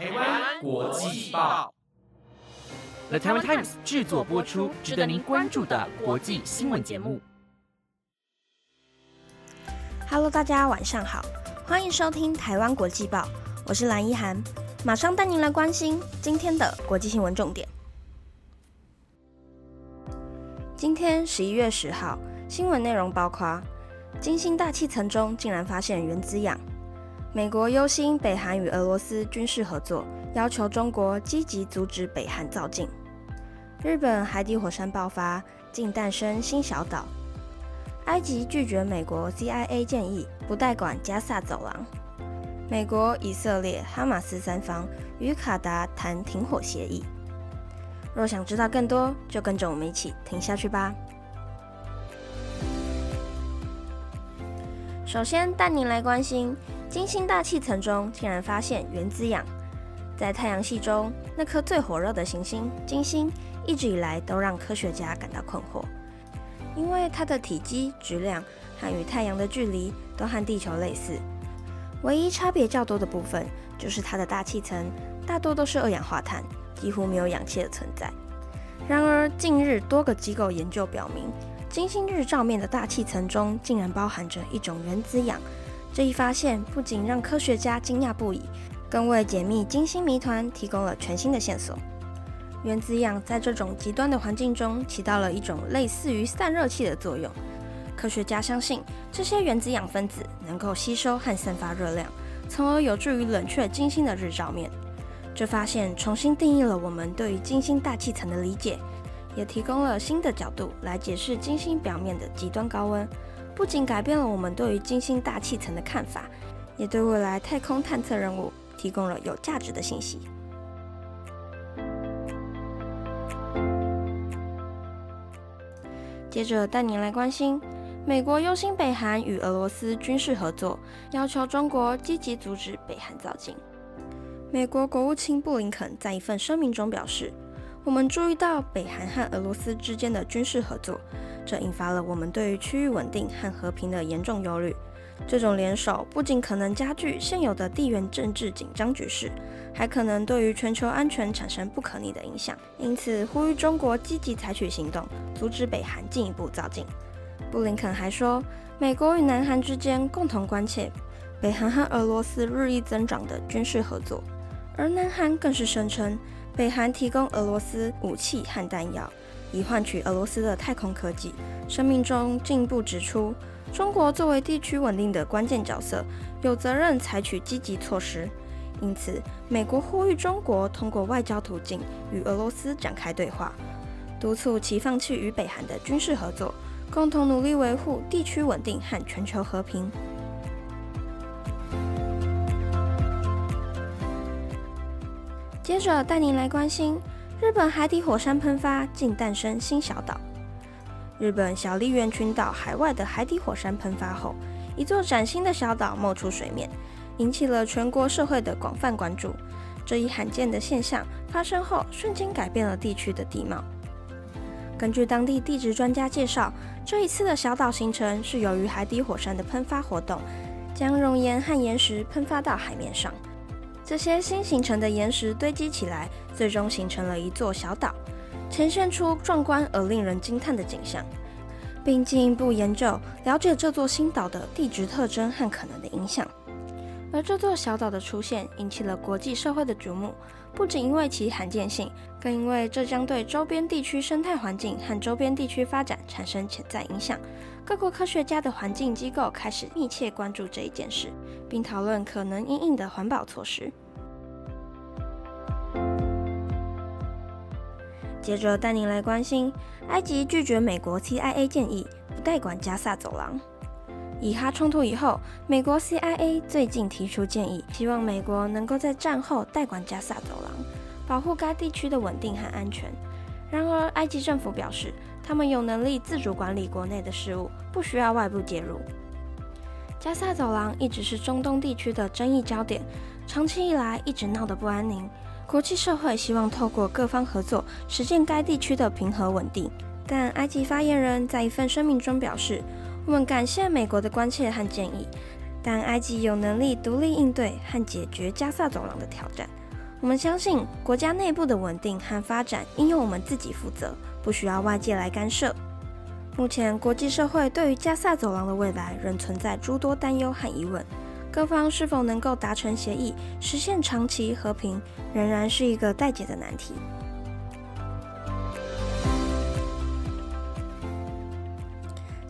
台湾国际报，The Taiwan Times 制作播出，值得您关注的国际新闻节目。Hello，大家晚上好，欢迎收听台湾国际报，我是蓝依涵，马上带您来关心今天的国际新闻重点。今天十一月十号，新闻内容包括：金星大气层中竟然发现原子氧；美国忧心北韩与俄罗斯军事合作，要求中国积极阻止北韩造镜；日本海底火山爆发，竟诞生新小岛；埃及拒绝美国 CIA 建议，不代管加萨走廊；美国、以色列、哈马斯三方与卡达谈停火协议。若想知道更多，就跟着我们一起听下去吧。首先带您来关心金星大气层中竟然发现原子氧。在太阳系中，那颗最火热的行星金星，一直以来都让科学家感到困惑，因为它的体积、质量和与太阳的距离都和地球类似，唯一差别较多的部分就是它的大气层大多都是二氧化碳。几乎没有氧气的存在。然而，近日多个机构研究表明，金星日照面的大气层中竟然包含着一种原子氧。这一发现不仅让科学家惊讶不已，更为解密金星谜团提供了全新的线索。原子氧在这种极端的环境中起到了一种类似于散热器的作用。科学家相信，这些原子氧分子能够吸收和散发热量，从而有助于冷却金星的日照面。这发现重新定义了我们对于金星大气层的理解，也提供了新的角度来解释金星表面的极端高温。不仅改变了我们对于金星大气层的看法，也对未来太空探测任务提供了有价值的信息。接着带您来关心，美国忧心北韩与俄罗斯军事合作，要求中国积极阻止北韩造镜。美国国务卿布林肯在一份声明中表示：“我们注意到北韩和俄罗斯之间的军事合作，这引发了我们对于区域稳定和和平的严重忧虑。这种联手不仅可能加剧现有的地缘政治紧张局势，还可能对于全球安全产生不可逆的影响。因此，呼吁中国积极采取行动，阻止北韩进一步造进。”布林肯还说：“美国与南韩之间共同关切北韩和俄罗斯日益增长的军事合作。”而南韩更是声称，北韩提供俄罗斯武器和弹药，以换取俄罗斯的太空科技。声明中进一步指出，中国作为地区稳定的关键角色，有责任采取积极措施。因此，美国呼吁中国通过外交途径与俄罗斯展开对话，督促其放弃与北韩的军事合作，共同努力维护地区稳定和全球和平。接着带您来关心日本海底火山喷发，竟诞生新小岛。日本小笠原群岛海外的海底火山喷发后，一座崭新的小岛冒出水面，引起了全国社会的广泛关注。这一罕见的现象发生后，瞬间改变了地区的地貌。根据当地地质专家介绍，这一次的小岛形成是由于海底火山的喷发活动，将熔岩和岩石喷发到海面上。这些新形成的岩石堆积起来，最终形成了一座小岛，呈现出壮观而令人惊叹的景象，并进一步研究了解这座新岛的地质特征和可能的影响。而这座小岛的出现引起了国际社会的瞩目，不仅因为其罕见性，更因为这将对周边地区生态环境和周边地区发展产生潜在影响。各国科学家的环境机构开始密切关注这一件事，并讨论可能应应的环保措施。接着带您来关心，埃及拒绝美国 CIA 建议，不代管加萨走廊。以哈冲突以后，美国 CIA 最近提出建议，希望美国能够在战后代管加萨走廊，保护该地区的稳定和安全。然而，埃及政府表示，他们有能力自主管理国内的事务，不需要外部介入。加萨走廊一直是中东地区的争议焦点，长期以来一直闹得不安宁。国际社会希望透过各方合作，实现该地区的平和稳定。但埃及发言人在一份声明中表示：“我们感谢美国的关切和建议，但埃及有能力独立应对和解决加萨走廊的挑战。我们相信国家内部的稳定和发展应由我们自己负责，不需要外界来干涉。目前，国际社会对于加萨走廊的未来仍存在诸多担忧和疑问，各方是否能够达成协议，实现长期和平，仍然是一个待解的难题。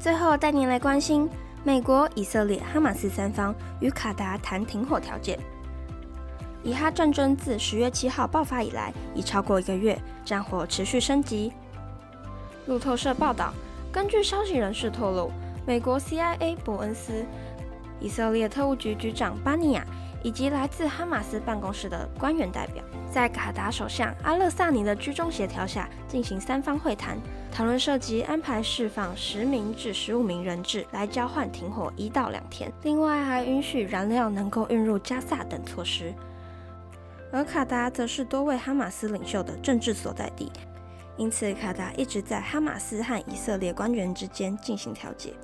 最后，带您来关心美国、以色列、哈马斯三方与卡达谈停火条件。以哈战争自十月七号爆发以来，已超过一个月，战火持续升级。路透社报道。根据消息人士透露，美国 CIA 伯恩斯、以色列特务局局长巴尼亚以及来自哈马斯办公室的官员代表，在卡达首相阿勒萨尼的居中协调下进行三方会谈，讨论涉及安排释放十名至十五名人质来交换停火一到两天，另外还允许燃料能够运入加萨等措施。而卡达则是多位哈马斯领袖的政治所在地。因此，卡达一直在哈马斯和以色列官员之间进行调解。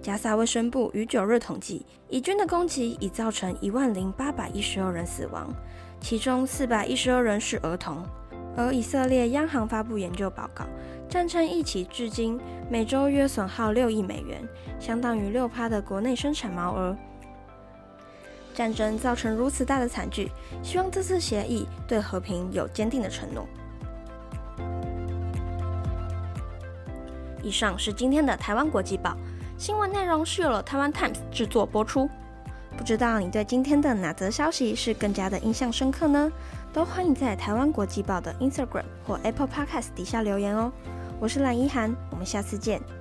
加萨卫生部于九日统计，以军的攻击已造成一万零八百一十二人死亡，其中四百一十二人是儿童。而以色列央行发布研究报告，战争一起至今每周约损耗六亿美元，相当于六趴的国内生产毛额。战争造成如此大的惨剧，希望这次协议对和平有坚定的承诺。以上是今天的台湾国际报新闻内容，是由了台湾 Times 制作播出。不知道你对今天的哪则消息是更加的印象深刻呢？都欢迎在台湾国际报的 Instagram 或 Apple Podcast 底下留言哦。我是蓝一涵，我们下次见。